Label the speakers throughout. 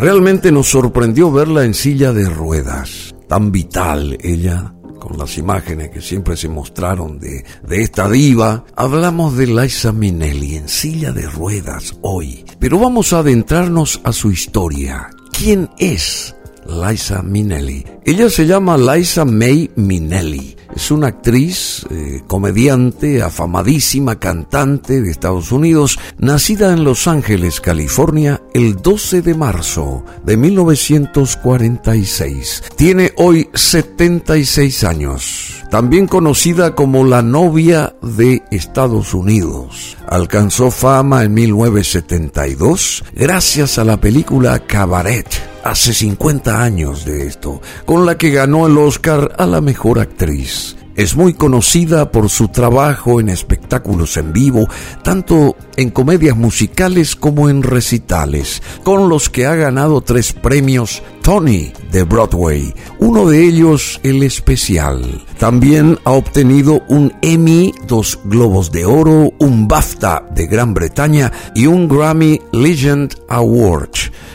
Speaker 1: Realmente nos sorprendió verla en silla de ruedas, tan vital ella, con las imágenes que siempre se mostraron de, de esta diva. Hablamos de Liza Minnelli en silla de ruedas hoy, pero vamos a adentrarnos a su historia. ¿Quién es Liza Minnelli? Ella se llama Liza May Minnelli es una actriz, eh, comediante, afamadísima, cantante de Estados Unidos, nacida en Los Ángeles, California, el 12 de marzo de 1946. Tiene hoy 76 años. También conocida como la novia de Estados Unidos. Alcanzó fama en 1972 gracias a la película Cabaret hace 50 años de esto, con la que ganó el Oscar a la mejor actriz. Es muy conocida por su trabajo en espectáculos en vivo, tanto en comedias musicales como en recitales, con los que ha ganado tres premios Tony de Broadway, uno de ellos el especial. También ha obtenido un Emmy, dos Globos de Oro, un BAFTA de Gran Bretaña y un Grammy Legend Award,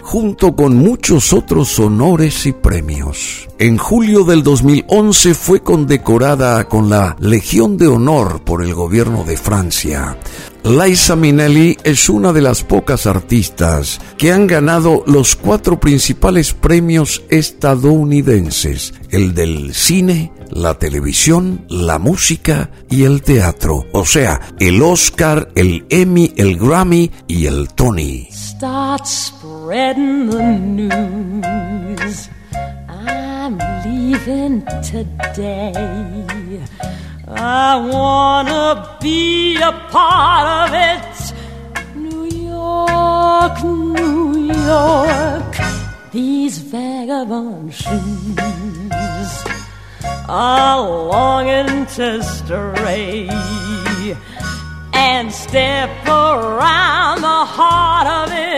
Speaker 1: junto con muchos otros honores y premios. En julio del 2011 fue condecorada con la Legión de Honor por el gobierno de Francia. Liza Minnelli es una de las pocas artistas que han ganado los cuatro principales premios estadounidenses, el del cine, la televisión, la música y el teatro, o sea, el Oscar, el Emmy, el Grammy y el Tony.
Speaker 2: Spreading the news. I'm leaving today. I wanna be a part of it. New York, New York, these vagabond shoes are longing to stray and step around the heart of it.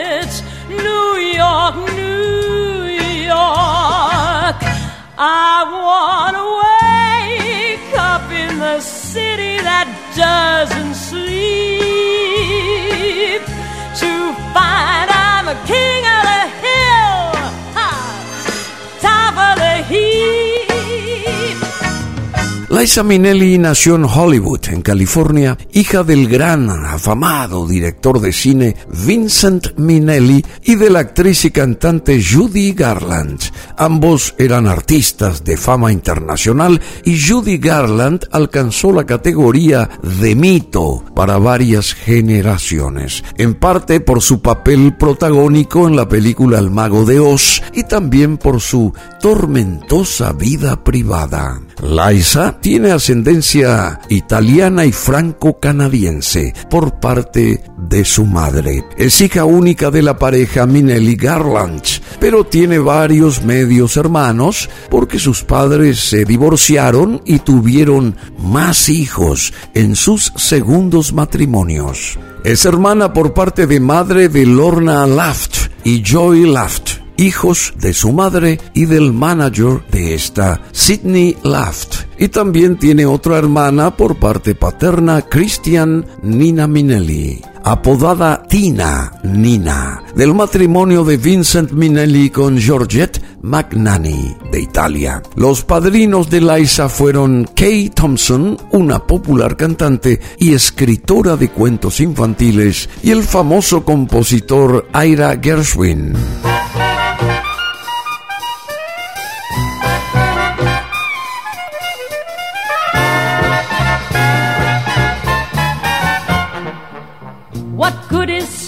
Speaker 1: Liza Minnelli nació en Hollywood, en California, hija del gran, afamado director de cine Vincent Minnelli y de la actriz y cantante Judy Garland. Ambos eran artistas de fama internacional y Judy Garland alcanzó la categoría de mito para varias generaciones, en parte por su papel protagónico en la película El Mago de Oz y también por su tormentosa vida privada. Liza tiene ascendencia italiana y franco-canadiense por parte de su madre. Es hija única de la pareja Minelli Garland, pero tiene varios medios hermanos porque sus padres se divorciaron y tuvieron más hijos en sus segundos matrimonios. Es hermana por parte de madre de Lorna Laft y Joy Laft hijos de su madre y del manager de esta, Sidney Laft. Y también tiene otra hermana por parte paterna, Christian Nina Minelli, apodada Tina Nina, del matrimonio de Vincent Minelli con Georgette McNanny de Italia. Los padrinos de Liza fueron Kay Thompson, una popular cantante y escritora de cuentos infantiles, y el famoso compositor Ira Gershwin.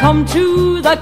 Speaker 2: Come to the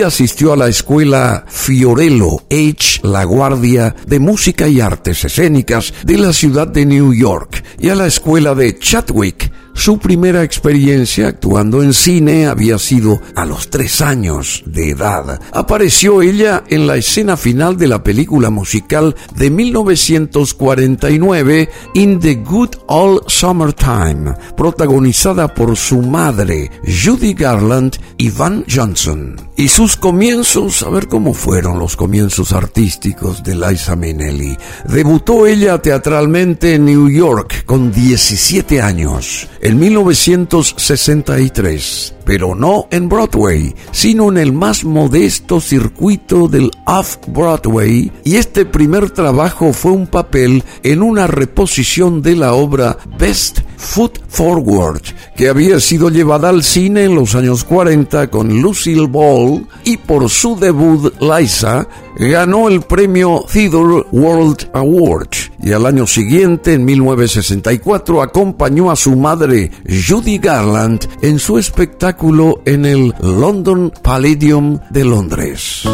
Speaker 1: asistió a la escuela Fiorello H. La Guardia de Música y Artes Escénicas de la ciudad de New York y a la escuela de Chadwick Su primera experiencia actuando en cine había sido a los tres años de edad. Apareció ella en la escena final de la película musical de 1949 In the Good Old Summertime, protagonizada por su madre Judy Garland y Van Johnson. Y sus comienzos, a ver cómo fueron los comienzos artísticos de Liza Minnelli. Debutó ella teatralmente en New York con 17 años, en 1963 pero no en Broadway, sino en el más modesto circuito del Off-Broadway, y este primer trabajo fue un papel en una reposición de la obra Best Foot Forward, que había sido llevada al cine en los años 40 con Lucille Ball, y por su debut Liza ganó el premio Theodore World Award y al año siguiente, en 1964, acompañó a su madre Judy Garland en su espectáculo en el London Palladium de Londres.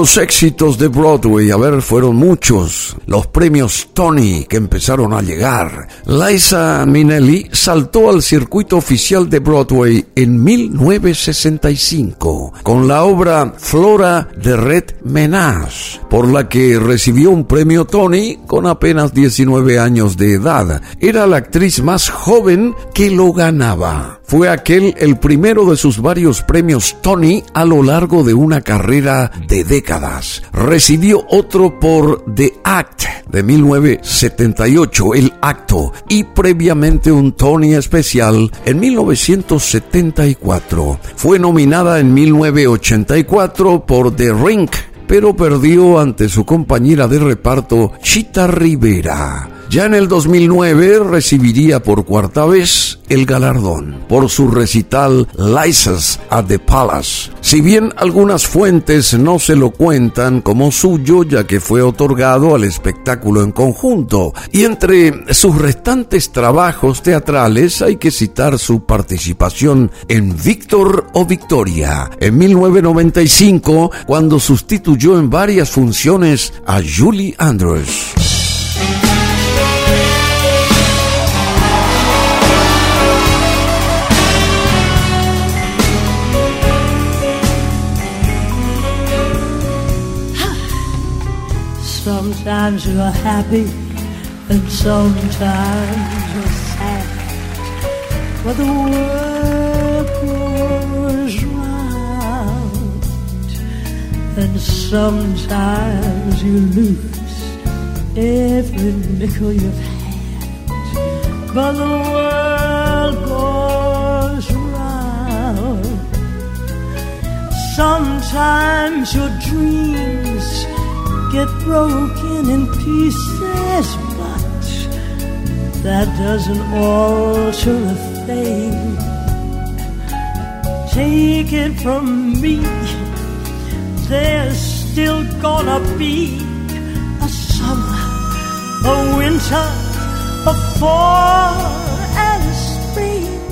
Speaker 1: Los éxitos de Broadway, a ver, fueron muchos. Los premios Tony que empezaron a llegar. Liza Minnelli saltó al circuito oficial de Broadway en 1965 con la obra Flora de Red Menage, por la que recibió un premio Tony con apenas 19 años de edad. Era la actriz más joven que lo ganaba. Fue aquel el primero de sus varios premios Tony a lo largo de una carrera de décadas. Recibió otro por The Act de 1978, El Acto, y previamente un Tony especial en 1974. Fue nominada en 1984 por The Ring, pero perdió ante su compañera de reparto Chita Rivera. Ya en el 2009 recibiría por cuarta vez el galardón por su recital License at the Palace. Si bien algunas fuentes no se lo cuentan como suyo ya que fue otorgado al espectáculo en conjunto, y entre sus restantes trabajos teatrales hay que citar su participación en Víctor o Victoria en 1995 cuando sustituyó en varias funciones a Julie Andrews.
Speaker 2: Sometimes you're happy and sometimes you're sad. But the world goes round, and sometimes you lose every nickel you've had. But the world goes round. Sometimes your dreams get broken in pieces, but that doesn't alter a thing. Take it from me, there's still gonna be a summer, a winter, a fall.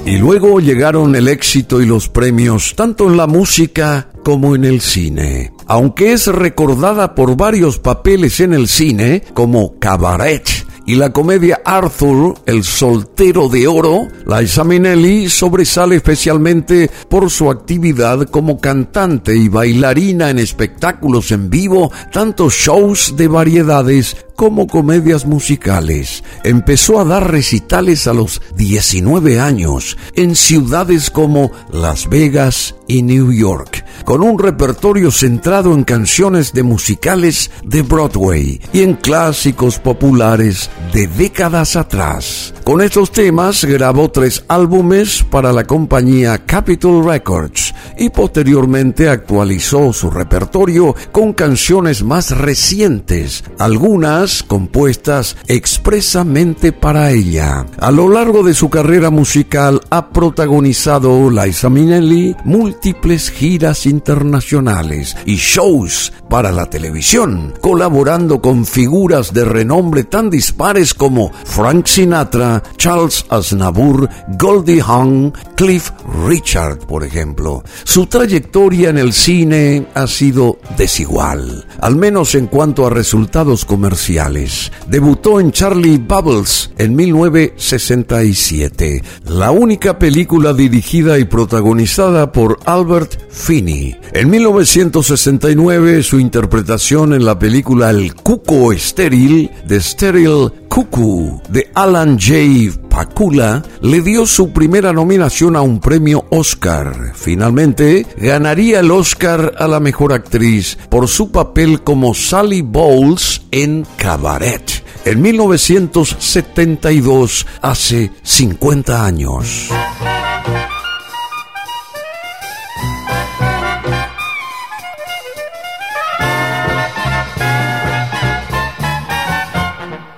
Speaker 1: Y luego llegaron el éxito y los premios tanto en la música como en el cine. Aunque es recordada por varios papeles en el cine, como Cabaret, y la comedia Arthur, el soltero de oro, Liza Minnelli sobresale especialmente por su actividad como cantante y bailarina en espectáculos en vivo, tanto shows de variedades como comedias musicales. Empezó a dar recitales a los 19 años en ciudades como Las Vegas y New York, con un repertorio centrado en canciones de musicales de Broadway y en clásicos populares de décadas atrás. Con estos temas grabó tres álbumes para la compañía Capitol Records y posteriormente actualizó su repertorio con canciones más recientes, algunas compuestas expresamente para ella. A lo largo de su carrera musical ha protagonizado Liza Minnelli múltiples giras internacionales y shows para la televisión, colaborando con figuras de renombre tan dispares como Frank Sinatra, Charles Aznavour, Goldie Hawn, Cliff Richard, por ejemplo. Su trayectoria en el cine ha sido desigual, al menos en cuanto a resultados comerciales. Debutó en Charlie Bubbles en 1967, la única película dirigida y protagonizada por Albert Finney. En 1969, su interpretación en la película El Cuco Estéril de Steril Cuckoo de Alan J. Pakula le dio su primera nominación a un premio Oscar. Finalmente, ganaría el Oscar a la mejor actriz por su papel como Sally Bowles en Cabaret en 1972, hace 50 años.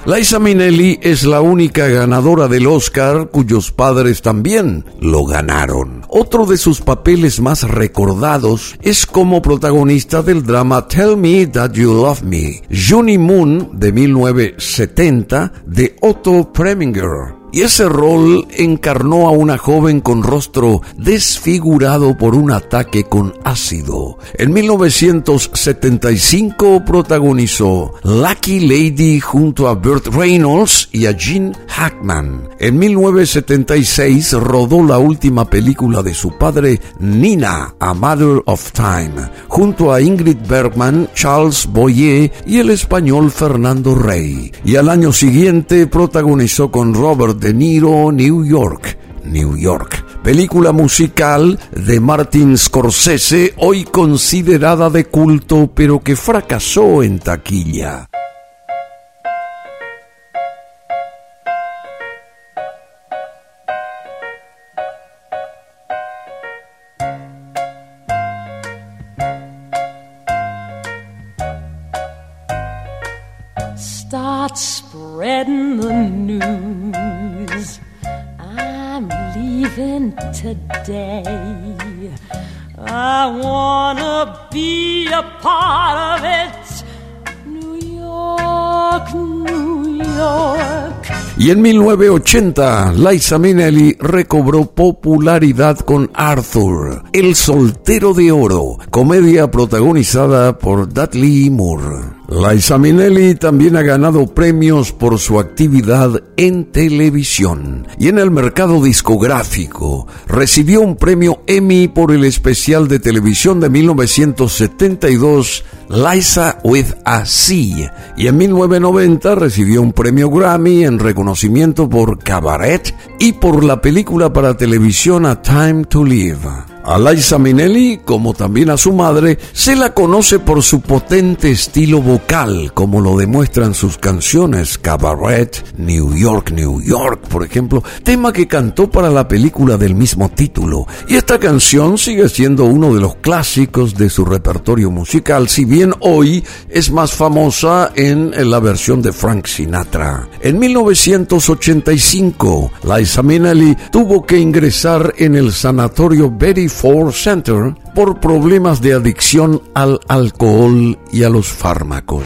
Speaker 1: Liza Minnelli es la única ganadora del Oscar cuyos padres también lo ganaron. Otro de sus papeles más recordados es como protagonista del drama Tell Me That You Love Me, Junie Moon de 1970 de Otto Preminger y ese rol encarnó a una joven con rostro desfigurado por un ataque con ácido. En 1975 protagonizó Lucky Lady junto a Burt Reynolds y a Gene Hackman. En 1976 rodó la última película de su padre, Nina, A Mother of Time, junto a Ingrid Bergman, Charles Boyer y el español Fernando Rey. Y al año siguiente protagonizó con Robert de Niro, New York, New York. Película musical de Martin Scorsese, hoy considerada de culto, pero que fracasó en taquilla. En 1980, Liza Minnelli recobró popularidad con Arthur, El soltero de oro, comedia protagonizada por Dudley Moore. Liza Minnelli también ha ganado premios por su actividad en televisión y en el mercado discográfico. Recibió un premio Emmy por el especial de televisión de 1972 Liza with a C y en 1990 recibió un premio Grammy en reconocimiento por Cabaret y por la película para televisión A Time to Live. A Liza Minnelli, como también a su madre, se la conoce por su potente estilo vocal, como lo demuestran sus canciones Cabaret, New York, New York, por ejemplo, tema que cantó para la película del mismo título. Y esta canción sigue siendo uno de los clásicos de su repertorio musical, si bien hoy es más famosa en la versión de Frank Sinatra. En 1985, Liza Minnelli tuvo que ingresar en el sanatorio Betty Ford Center por problemas de adicción al alcohol y a los fármacos.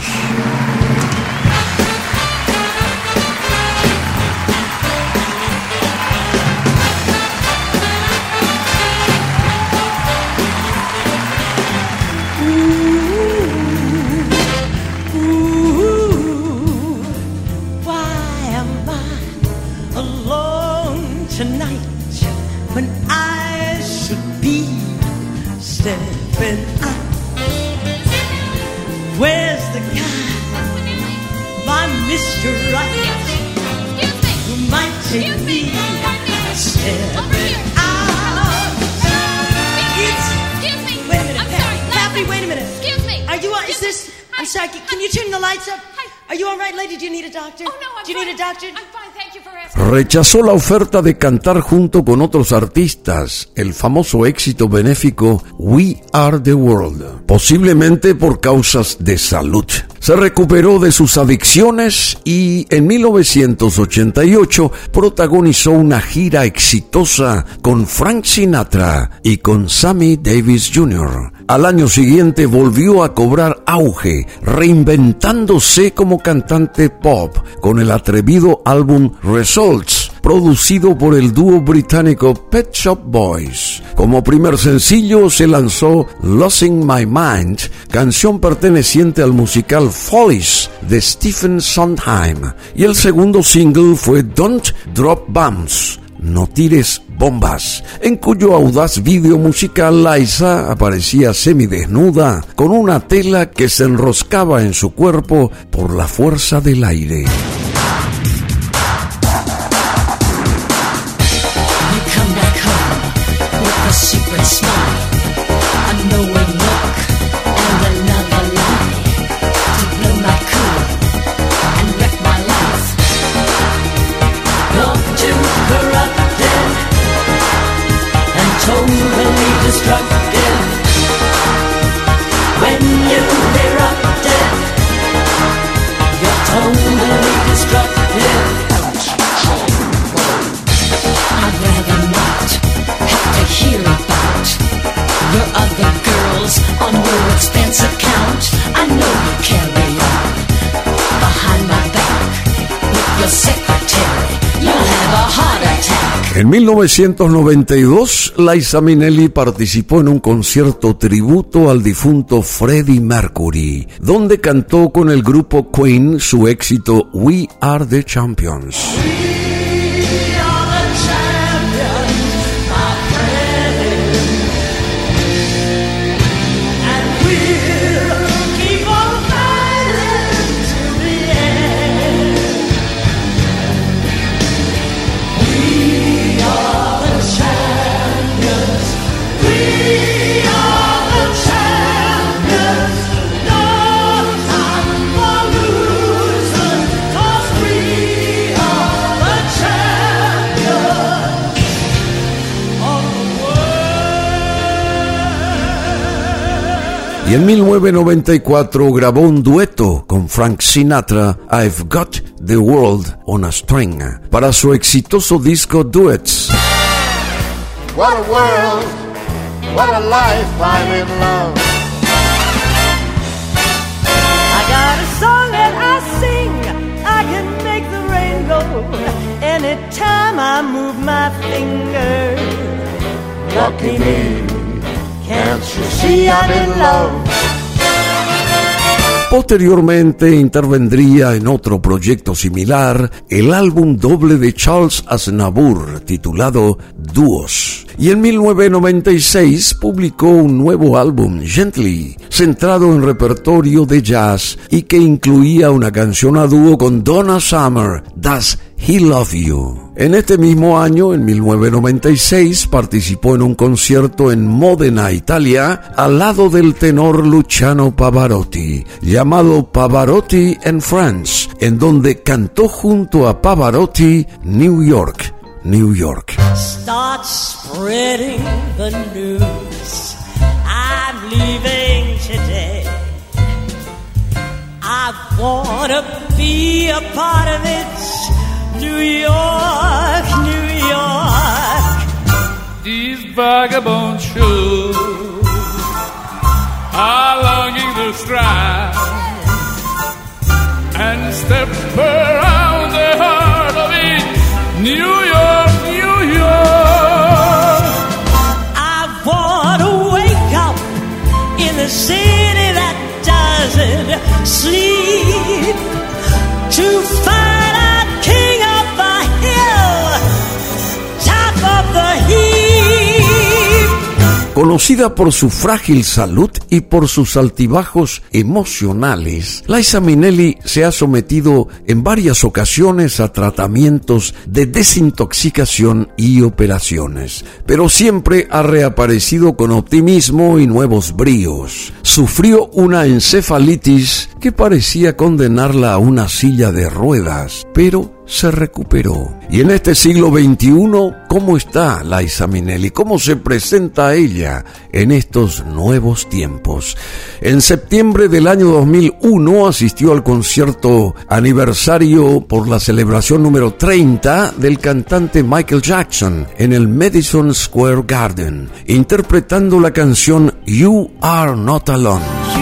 Speaker 1: Rechazó la oferta de cantar junto con otros artistas el famoso éxito benéfico We Are the World, posiblemente por causas de salud. Se recuperó de sus adicciones y en 1988 protagonizó una gira exitosa con Frank Sinatra y con Sammy Davis Jr. Al año siguiente volvió a cobrar auge, reinventándose como cantante pop con el atrevido álbum Results, producido por el dúo británico Pet Shop Boys. Como primer sencillo se lanzó Losing My Mind, canción perteneciente al musical Follies de Stephen Sondheim, y el segundo single fue Don't Drop Bombs. No tires bombas, en cuyo audaz video musical Liza aparecía semidesnuda con una tela que se enroscaba en su cuerpo por la fuerza del aire. En 1992, Liza Minnelli participó en un concierto tributo al difunto Freddie Mercury, donde cantó con el grupo Queen su éxito We Are the Champions. Y en 1994 grabó un dueto con Frank Sinatra, I've Got the World on a String, para su exitoso disco Duets.
Speaker 3: What a world, what a life I'm in love.
Speaker 2: I got a song that I sing. I can make the rain go anytime I move my finger.
Speaker 3: Lucky me,
Speaker 1: Posteriormente intervendría en otro proyecto similar, el álbum doble de Charles Aznavour titulado Dúos. Y en 1996 publicó un nuevo álbum, Gently, centrado en repertorio de jazz y que incluía una canción a dúo con Donna Summer, Does He Love You. En este mismo año, en 1996, participó en un concierto en Módena, Italia, al lado del tenor Luciano Pavarotti, llamado Pavarotti and Friends, en donde cantó junto a Pavarotti New York, New York.
Speaker 2: Start spreading the news. I'm today. I be a part of it. New York, New York.
Speaker 4: These vagabond shoes are longing to stride and step around the heart of it. New York, New York.
Speaker 2: I wanna wake up in the city that doesn't sleep
Speaker 1: Conocida por su frágil salud y por sus altibajos emocionales, Liza Minnelli se ha sometido en varias ocasiones a tratamientos de desintoxicación y operaciones, pero siempre ha reaparecido con optimismo y nuevos bríos. Sufrió una encefalitis que parecía condenarla a una silla de ruedas, pero se recuperó. Y en este siglo XXI, ¿cómo está Liza Minnelli? ¿Cómo se presenta ella en estos nuevos tiempos? En septiembre del año 2001 asistió al concierto aniversario por la celebración número 30 del cantante Michael Jackson en el Madison Square Garden, interpretando la canción You Are Not Alone.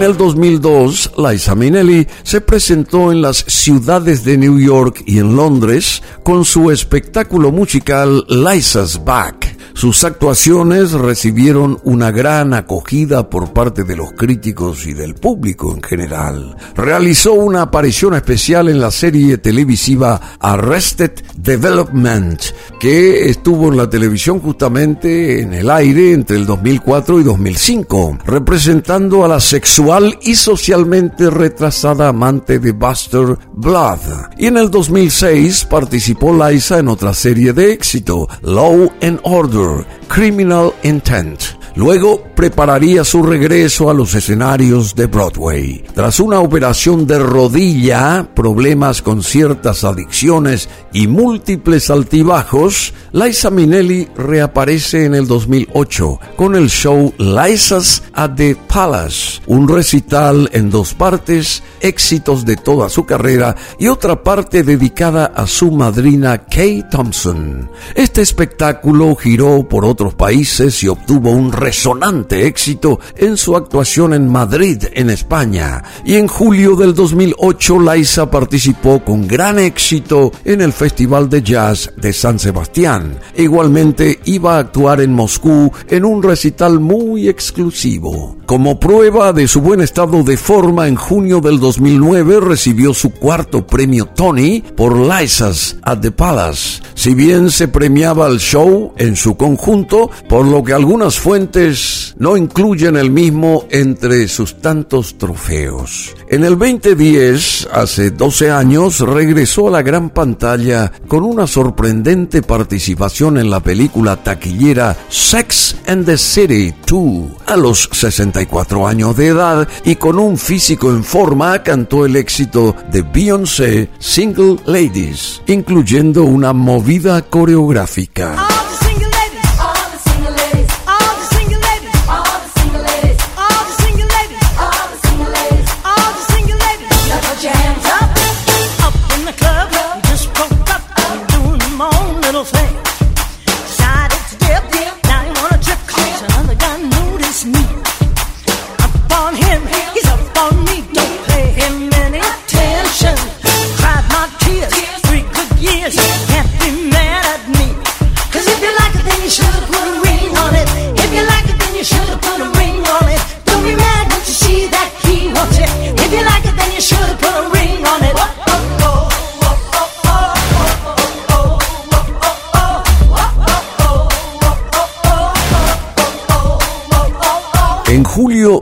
Speaker 1: En el 2002, Liza Minnelli se presentó en las ciudades de New York y en Londres con su espectáculo musical Liza's Back. Sus actuaciones recibieron una gran acogida por parte de los críticos y del público en general. Realizó una aparición especial en la serie televisiva Arrested Development, que estuvo en la televisión justamente en el aire entre el 2004 y 2005, representando a la sexual y socialmente retrasada amante de Buster Blood. Y en el 2006 participó Liza en otra serie de éxito, Law and Order, Criminal Intent. Luego prepararía su regreso a los escenarios de Broadway. Tras una operación de rodilla, problemas con ciertas adicciones y múltiples altibajos, Liza Minnelli reaparece en el 2008 con el show Liza's at the Palace, un recital en dos partes, éxitos de toda su carrera y otra parte dedicada a su madrina Kay Thompson. Este espectáculo giró por otros países y obtuvo un resonante éxito en su actuación en Madrid, en España. Y en julio del 2008, Liza participó con gran éxito en el Festival de Jazz de San Sebastián. Igualmente iba a actuar en Moscú en un recital muy exclusivo. Como prueba de su buen estado de forma, en junio del 2009 recibió su cuarto premio Tony por Liza's at the Palace. Si bien se premiaba el show en su conjunto, por lo que algunas fuentes no incluyen el mismo entre sus tantos trofeos. En el 2010, hace 12 años, regresó a la gran pantalla con una sorprendente participación en la película taquillera Sex and the City 2. A los 64 años de edad y con un físico en forma, cantó el éxito de Beyoncé Single Ladies, incluyendo una movida coreográfica.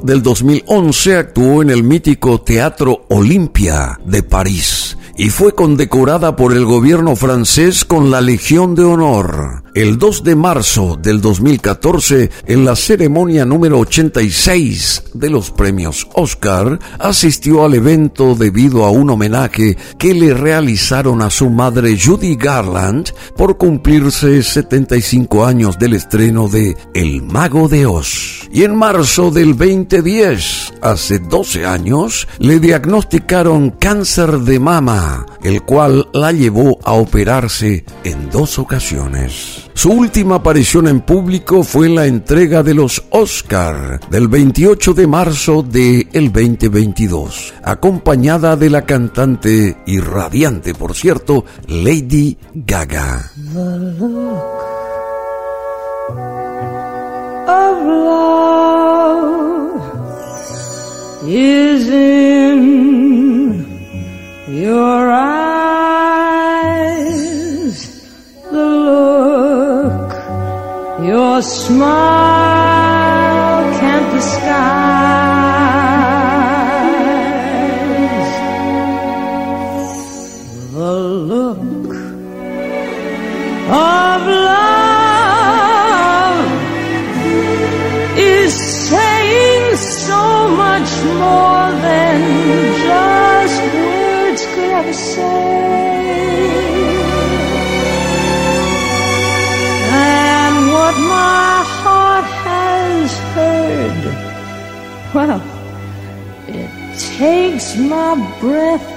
Speaker 1: Del 2011 actuó en el mítico Teatro Olimpia de París y fue condecorada por el gobierno francés con la Legión de Honor. El 2 de marzo del 2014, en la ceremonia número 86 de los premios Oscar, asistió al evento debido a un homenaje que le realizaron a su madre Judy Garland por cumplirse 75 años del estreno de El Mago de Oz. Y en marzo del 2010, hace 12 años, le diagnosticaron cáncer de mama el cual la llevó a operarse en dos ocasiones. Su última aparición en público fue en la entrega de los Oscar del 28 de marzo de el 2022, acompañada de la cantante y radiante, por cierto, Lady Gaga.
Speaker 2: Your eyes. The look your smile can't disguise. Well, it takes my breath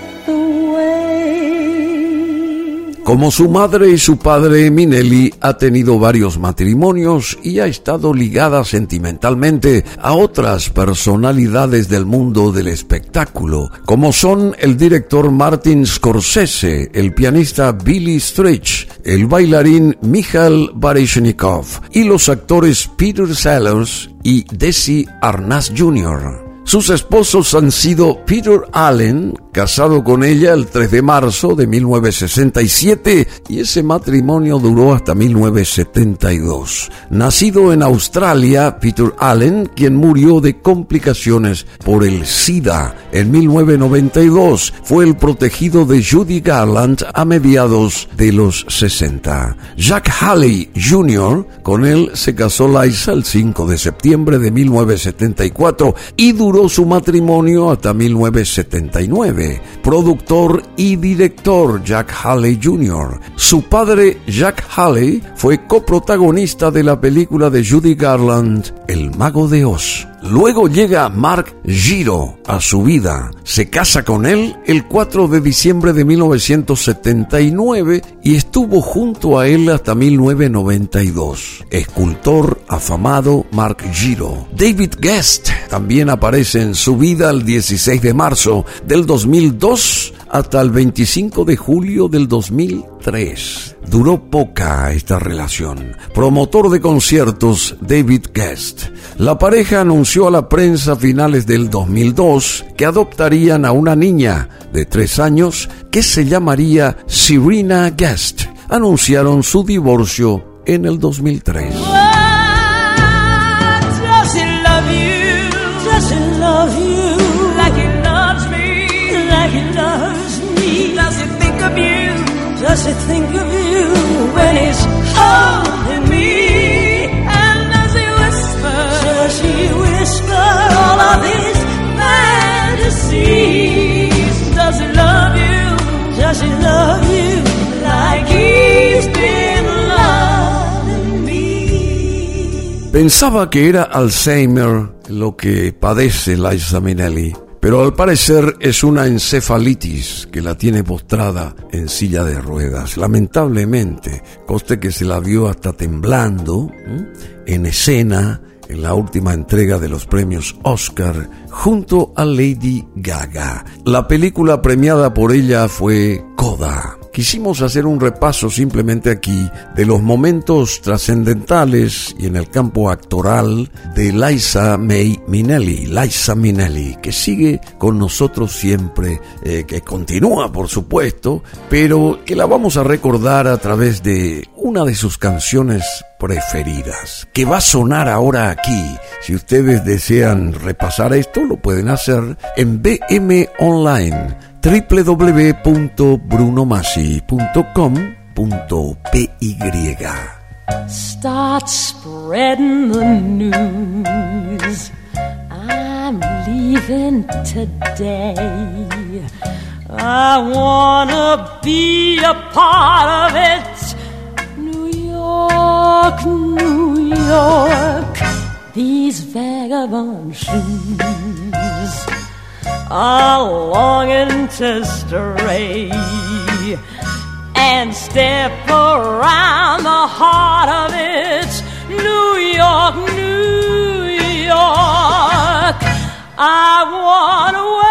Speaker 1: Como su madre y su padre, Minelli ha tenido varios matrimonios y ha estado ligada sentimentalmente a otras personalidades del mundo del espectáculo, como son el director Martin Scorsese, el pianista Billy Stritch, el bailarín Mikhail Baryshnikov y los actores Peter Sellers y Desi Arnaz Jr. Sus esposos han sido Peter Allen, casado con ella el 3 de marzo de 1967, y ese matrimonio duró hasta 1972. Nacido en Australia, Peter Allen, quien murió de complicaciones por el SIDA en 1992, fue el protegido de Judy Garland a mediados de los 60. Jack Haley Jr., con él se casó Liza el 5 de septiembre de 1974 y duró su matrimonio hasta 1979. Productor y director Jack Haley Jr. Su padre Jack Haley fue coprotagonista de la película de Judy Garland, El Mago de Oz. Luego llega Mark Giro a su vida. Se casa con él el 4 de diciembre de 1979 y estuvo junto a él hasta 1992. Escultor afamado Mark Giro. David Guest también aparece en su vida el 16 de marzo del 2002 hasta el 25 de julio del 2003. Duró poca esta relación. Promotor de conciertos David Guest. La pareja anunció a la prensa a finales del 2002 que adoptarían a una niña de tres años que se llamaría Serena Guest. Anunciaron su divorcio en el 2003. Pensaba que era Alzheimer lo que padece Liza Minnelli, pero al parecer es una encefalitis que la tiene postrada en silla de ruedas. Lamentablemente, coste que se la vio hasta temblando en escena en la última entrega de los premios Oscar junto a Lady Gaga. La película premiada por ella fue Coda. Quisimos hacer un repaso simplemente aquí de los momentos trascendentales y en el campo actoral de Liza May Minnelli, Liza Minnelli, que sigue con nosotros siempre, eh, que continúa por supuesto, pero que la vamos a recordar a través de una de sus canciones preferidas, que va a sonar ahora aquí. Si ustedes desean repasar esto, lo pueden hacer en BM Online www.brunomasi.com.py
Speaker 2: Start spreading the news. I'm leaving today. I wanna be a part of it. New York, New York, these vagabond shoes a longing to stray and step around the heart of it, New York, New York. I want to